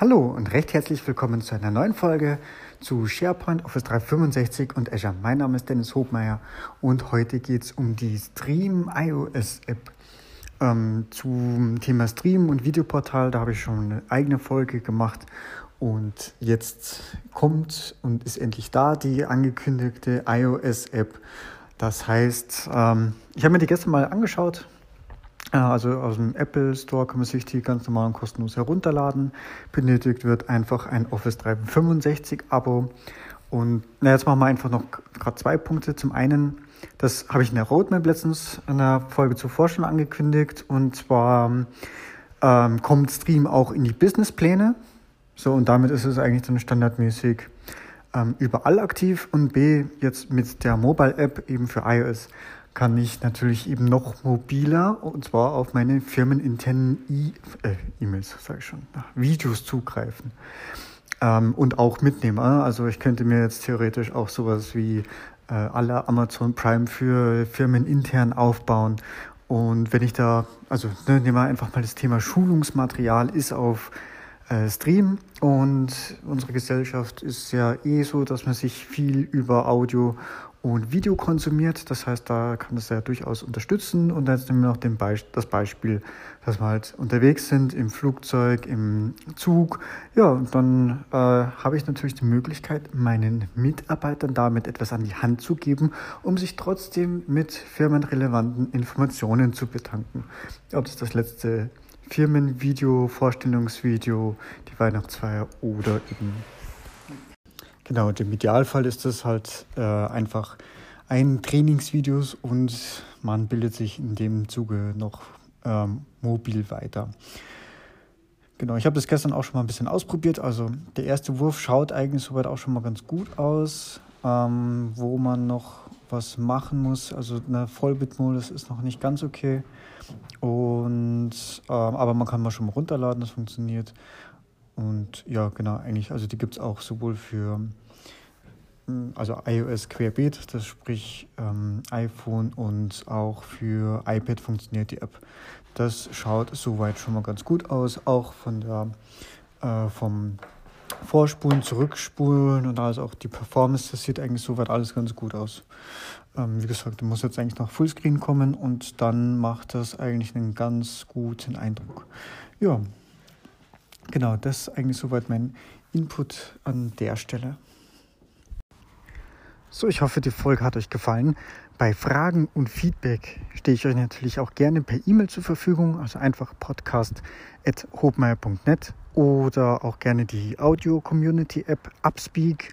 Hallo und recht herzlich willkommen zu einer neuen Folge zu SharePoint, Office 365 und Azure. Mein Name ist Dennis Hobmeier und heute geht es um die Stream iOS App. Ähm, zum Thema Stream und Videoportal, da habe ich schon eine eigene Folge gemacht und jetzt kommt und ist endlich da die angekündigte iOS App. Das heißt, ähm, ich habe mir die gestern mal angeschaut, also aus dem Apple Store kann man sich die ganz normalen kostenlos herunterladen. Benötigt wird einfach ein Office 365 Abo. Und na, jetzt machen wir einfach noch gerade zwei Punkte. Zum einen, das habe ich in der Roadmap letztens in der Folge zuvor schon angekündigt. Und zwar ähm, kommt Stream auch in die Businesspläne. So, und damit ist es eigentlich dann standardmäßig ähm, überall aktiv. Und B, jetzt mit der Mobile App eben für iOS kann ich natürlich eben noch mobiler und zwar auf meine firmeninternen äh, E-Mails, äh, e sage ich schon, Videos zugreifen ähm, und auch mitnehmen. Ah, also ich könnte mir jetzt theoretisch auch sowas wie äh, alle Amazon Prime für Firmen intern aufbauen. Und wenn ich da, also ne, nehmen wir einfach mal das Thema Schulungsmaterial ist auf äh, Stream und unsere Gesellschaft ist ja eh so, dass man sich viel über Audio und Video konsumiert. Das heißt, da kann das ja durchaus unterstützen. Und jetzt nehmen wir noch den Be das Beispiel, dass wir halt unterwegs sind im Flugzeug, im Zug. Ja, und dann äh, habe ich natürlich die Möglichkeit, meinen Mitarbeitern damit etwas an die Hand zu geben, um sich trotzdem mit firmenrelevanten Informationen zu betanken. Ob es das letzte Firmenvideo, Vorstellungsvideo, die Weihnachtsfeier oder eben Genau, und im Idealfall ist das halt äh, einfach ein Trainingsvideos und man bildet sich in dem Zuge noch ähm, mobil weiter. Genau, ich habe das gestern auch schon mal ein bisschen ausprobiert. Also der erste Wurf schaut eigentlich soweit auch schon mal ganz gut aus. Ähm, wo man noch was machen muss, also eine Vollbit-Modus ist noch nicht ganz okay. Und ähm, aber man kann mal schon mal runterladen, das funktioniert. Und ja, genau, eigentlich, also die gibt es auch sowohl für hm, also iOS querbeet, das sprich ähm, iPhone und auch für iPad funktioniert die App. Das schaut soweit schon mal ganz gut aus, auch von der äh, vom Vorspulen, Zurückspulen und also auch die Performance, das sieht eigentlich soweit alles ganz gut aus. Ähm, wie gesagt, du musst jetzt eigentlich nach Fullscreen kommen und dann macht das eigentlich einen ganz guten Eindruck. Ja, Genau, das ist eigentlich soweit mein Input an der Stelle. So, ich hoffe, die Folge hat euch gefallen. Bei Fragen und Feedback stehe ich euch natürlich auch gerne per E-Mail zur Verfügung, also einfach podcast.hobmeier.net oder auch gerne die Audio-Community-App Upspeak